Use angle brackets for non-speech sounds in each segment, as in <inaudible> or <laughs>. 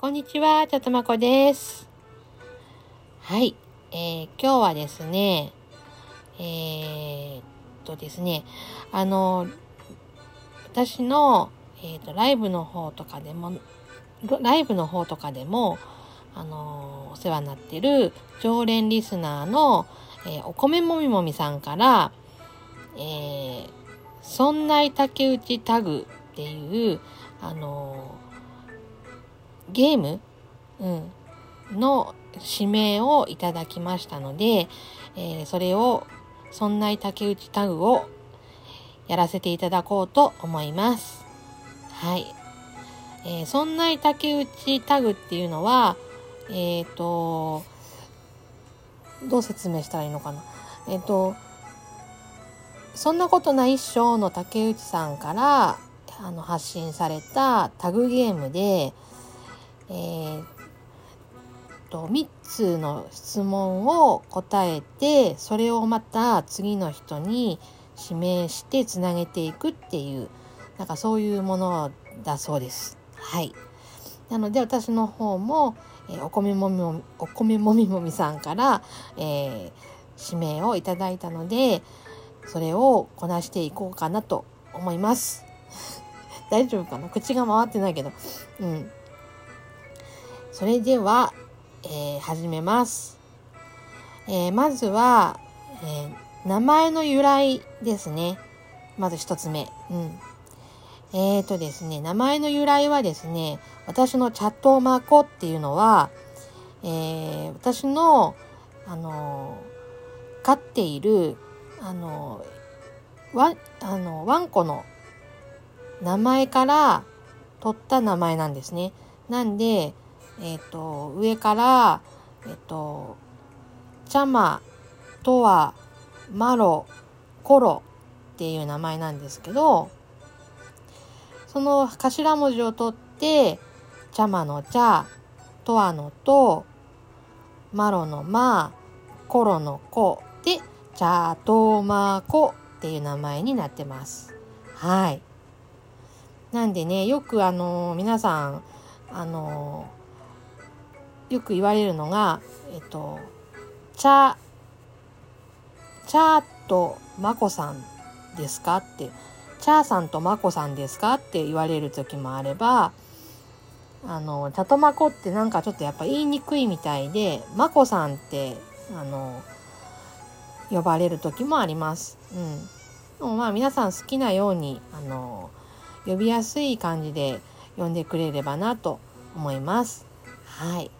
こんにちは、ちゃとまこです。はい、えー、今日はですね、えー、っとですね、あの、私の、えー、っと、ライブの方とかでも、ライブの方とかでも、あの、お世話になってる常連リスナーの、えーお米もみもみさんから、えー、そんない竹内タグっていう、あのゲーム、うん、の指名をいただきましたので、えーそれを、そんない竹内タグをやらせていただこうと思います。はい。えーそんな竹内タグっていうのは、えっ、と、どう説明したらいいのかな。えっ、と、そんなことないっしょの竹内さんからあの発信されたタグゲームで、えーと3つの質問を答えてそれをまた次の人に指名してつなげていくっていうなんかそういうものだそうです。はい。なので私の方も、えーお米もみもみお米もみもみさんから、えー指名をいただいたのでそれをこなしていこうかなと思います。<laughs> 大丈夫かな？口が回ってないけど。うん。それでは、えー始めます。えーまずは、えー名前の由来ですね。まず一つ目。うん。えーとですね、名前の由来はですね、私のチャットマコっていうのは、えー私の、あのー飼っている、あのーワン、あの、ワンコの名前から取った名前なんですね。なんで、えっ、と、上から、えっ、と、チャマ、トワ、マロ、コロっていう名前なんですけど、その頭文字を取って、チャマのチャ、トワのト、マロのマ、コロのコで、チャトマコっていう名前になってます。はい。なんでね、よくあの、皆さん、あの、よく言われるのが、えっと、チャ、チャーとマコさんですか？って、チャーさんとマコさんですか？って言われる時もあれば、あの、チャトマコってなんかちょっとやっぱ言いにくいみたいで、マコさんって、あの、呼ばれる時もあります。うん。でもまあ皆さん好きなように、あの、呼びやすい感じで呼んでくれればなと思います。はい。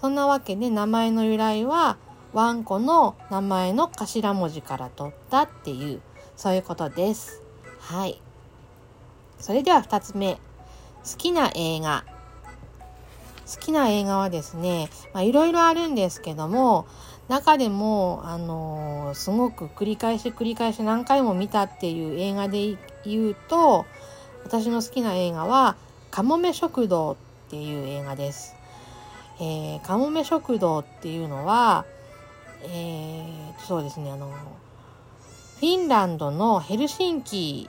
そんなわけで名前の由来は、ワンコの名前の頭文字から取ったっていう、そういうことです。はい。それでは二つ目。好きな映画。好きな映画はですね、まあいろいろあるんですけども、中でも、あのーすごく繰り返し繰り返し何回も見たっていう映画で言うと、私の好きな映画は、かもめ食堂っていう映画です。えー、かもめ食堂っていうのは、えー、そうですね、あの、フィンランドのヘルシンキ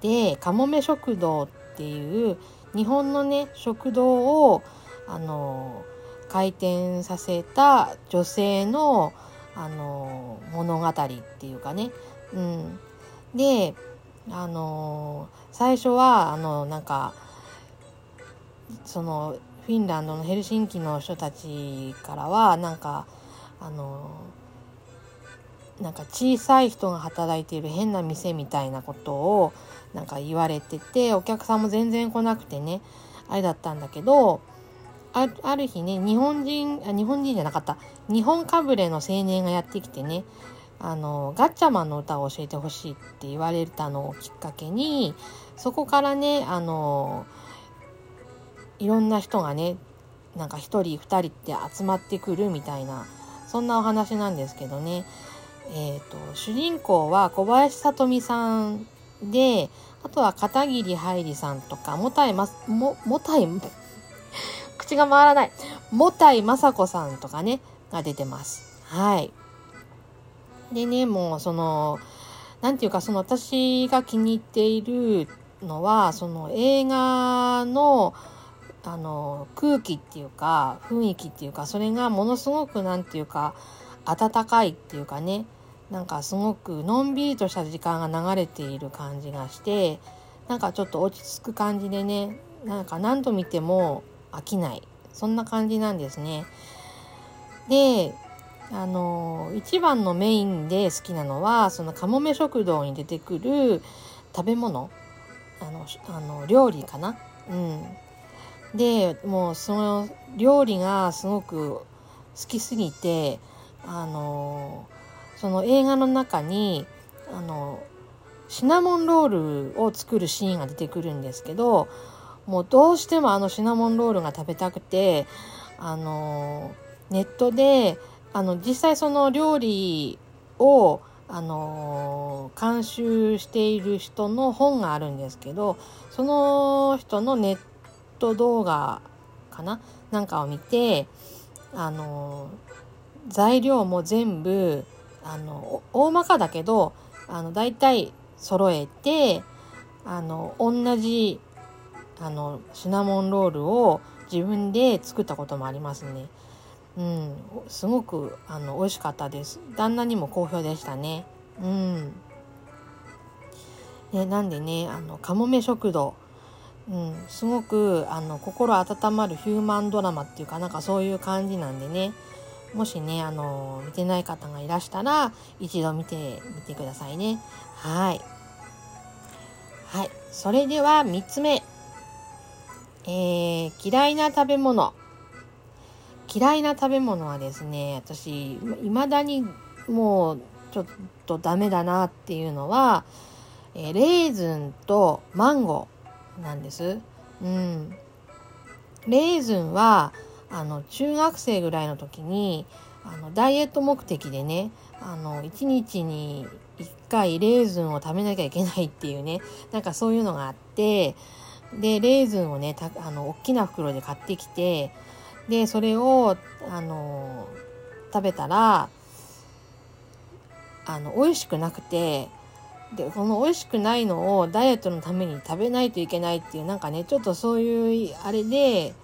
でかもめ食堂っていう日本のね、食堂を、あの、開店させた女性の、あの、物語っていうかね。うん。で、あの、最初は、あの、なんか、その、フィンランドのヘルシンキの人たちからは、なんか、あの、なんか小さい人が働いている変な店みたいなことをなんか言われててお客さんも全然来なくてねあれだったんだけどある日ね日本人あ日本人じゃなかった。日本かぶれの青年がやってきてねあのガッチャマンの歌を教えてほしいって言われたのをきっかけにそこからねあのいろんな人がねなんか一人二人って集まってくるみたいなそんなお話なんですけどね。えー、と主人公は小林聡美さんであとは片桐はいりさんとかもたいまももたい <laughs> 口が回らない。もたいまさこさんとかねが出てます。はい。でねもうそのなんていうかその私が気に入っているのはその映画のあの空気っていうか雰囲気っていうかそれがものすごく何て言うか温かいっていうかね。なんかすごくのんびりとした時間が流れている感じがしてなんかちょっと落ち着く感じでね。なんか何度見ても飽きない。そんな感じなんですね。であの一番のメインで好きなのはそのかもめ食堂に出てくる食べ物。あのあの料理かな。うん、でもうその料理がすごく好きすぎてあのその映画の中にあのシナモンロールを作るシーンが出てくるんですけどもうどうしてもあのシナモンロールが食べたくてあのネットであの実際その料理をあの監修している人の本があるんですけどその人のネット動画かな？なんかを見てあの材料も全部あの大まかだけどあの大体揃えてあの同じあのシナモンロールを自分で作ったこともありますね。うん、すごくあの美味しかったです。旦那にも好評でしたね。うん。ね、なんでね、あの、かもめ食堂、うん、すごくあの心温まるヒューマンドラマっていうかなんかそういう感じなんでね。もしねあの見てない方がいらしたら一度見てみてくださいね。はい。はい。それでは3つ目。えー、嫌いな食べ物。嫌いな食べ物はですね私未だにもうちょっとダメだなっていうのは、えー、レーズンとマンゴー。なんです。うん。レーズンは、あの、中学生ぐらいの時に、あの、ダイエット目的でね、あの、1日に1回レーズンを食べなきゃいけないっていうね、なんかそういうのがあって、で、レーズンをね、たあの、大きな袋で買ってきて、で、それを、あの、食べたら、あの、美味しくなくて、で、この美味しくないのをダイエットのために食べないといけないっていう、なんかね、ちょっとそういう、あれで、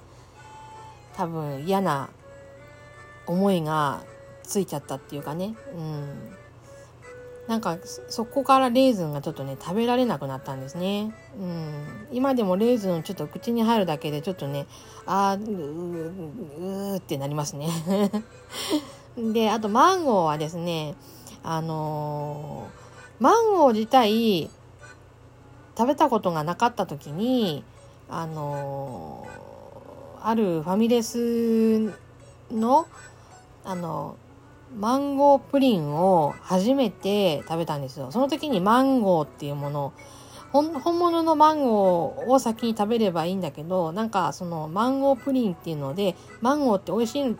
多分嫌な思いがついちゃったっていうかね、うん。なんか、そこからレーズンがちょっとね、食べられなくなったんですね。うん。今でもレーズンちょっと口に入るだけでちょっとね、あー、うーってなりますね。<laughs> で、あとマンゴーはですね、あのー、マンゴー自体食べたことがなかった時に、あの、あるファミレスの、あのマンゴープリンを初めて食べたんですよ。その時にマンゴーっていうもの本物のマンゴーを先に食べればいいんだけど、なんかそのマンゴープリンっていうので、マンゴーって美味しいっ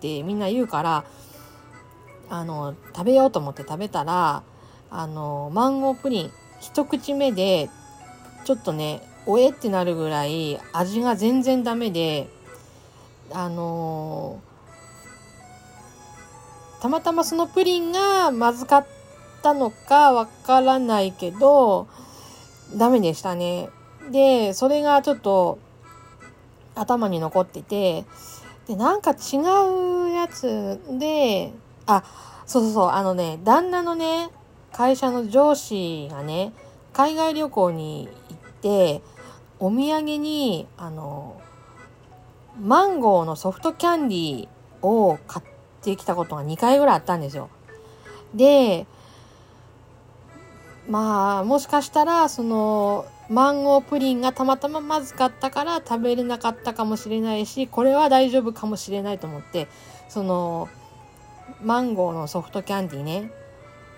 てみんな言うから、あの、食べようと思って食べたら、あの、マンゴープリン、一口目で、ちょっとね、おえってなるぐらい味が全然ダメで、あのたまたまそのプリンがまずかったのかわからないけど、ダメでしたね。で、それがちょっと頭に残ってて、で、なんか違うやつで、あ、そうそうそう、あのね、旦那のね、会社の上司がね、海外旅行に行って、お土産に、あの、マンゴーのソフトキャンディーを買ってきたことが2回ぐらいあったんですよ。で、まあ、もしかしたら、その、マンゴープリンがたまたままずかったから食べれなかったかもしれないし、これは大丈夫かもしれないと思って、その、マンゴーのソフトキャンディーね、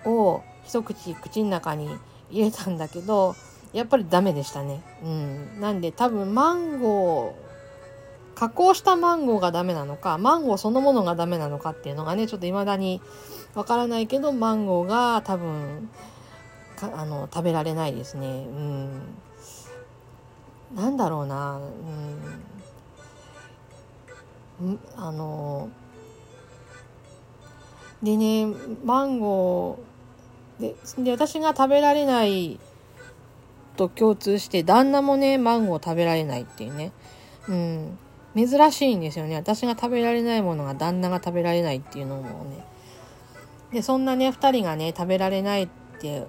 を一口口の中に入れたんだけど、やっぱりダメでしたね。うん。なんで多分マンゴー、加工したマンゴーがダメなのか、マンゴーそのものがダメなのかっていうのがね、ちょっと未だにわからないけど、マンゴーが多分、あの、食べられないですね。うん。なんだろうな、うん。あの、でね、マンゴー、で、で私が食べられないと共通して、旦那もね、マンゴー食べられないっていうね。うん。珍しいんですよね。私が食べられないものが旦那が食べられないっていうのもね。で、そんなね、二人がね、食べられないって、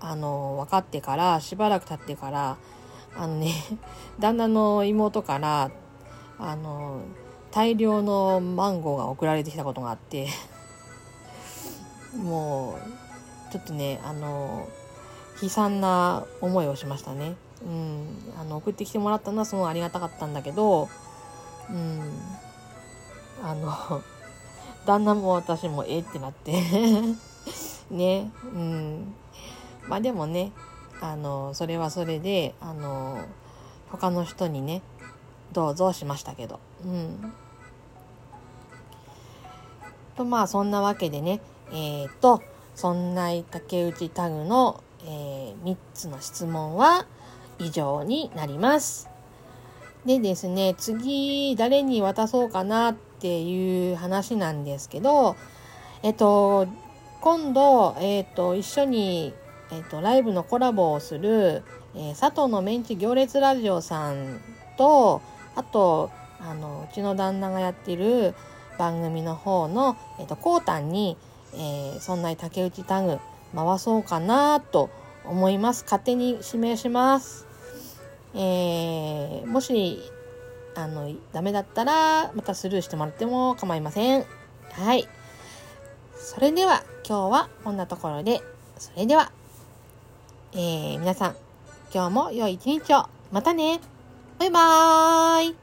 あの、分かってから、しばらく経ってから、あのね、<laughs> 旦那の妹から、あの、大量のマンゴーが送られてきたことがあって <laughs> もう、ちょっとね、あの、悲惨な思いをしましたね。うん。あの、送ってきてもらったのはすごいありがたかったんだけど、うん。あの、<laughs> 旦那も私もええってなって <laughs> ね。うん。まあでもね、あの、それはそれで、あの、他の人にね、どうぞしましたけど。うん。と、まあそんなわけでね、えっ、と、そんな竹内タグの、えー、3つの質問は以上になります。でですね、次誰に渡そうかなっていう話なんですけど、えっと、今度、えっと、一緒に、えっと、ライブのコラボをする、えー、佐藤のメンチ行列ラジオさんと、あと、あの、うちの旦那がやってる番組の方の、えっと、コータンに、えー、そんな竹内タグ回そうかなと思います。勝手に指名します。えー、もし、あの、ダメだったら、またスルーしてもらっても構いません。はい。それでは、今日はこんなところで、それでは、えー、皆さん、今日も良い一日を。またね。バイバーイ。